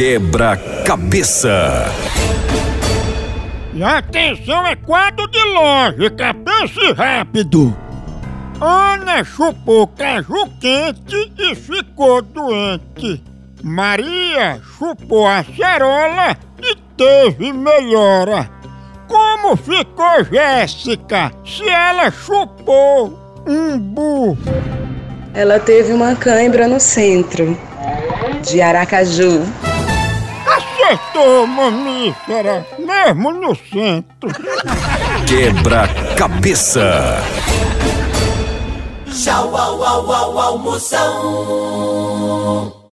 Quebra-cabeça. E atenção, é quadro de lógica, pense rápido. Ana chupou caju quente e ficou doente. Maria chupou a cerola e teve melhora. Como ficou Jéssica se ela chupou um burro? Ela teve uma cãibra no centro de Aracaju. Acertou, mamífera, mesmo no centro. Quebra-cabeça. Tchau, au, au, au, almoção.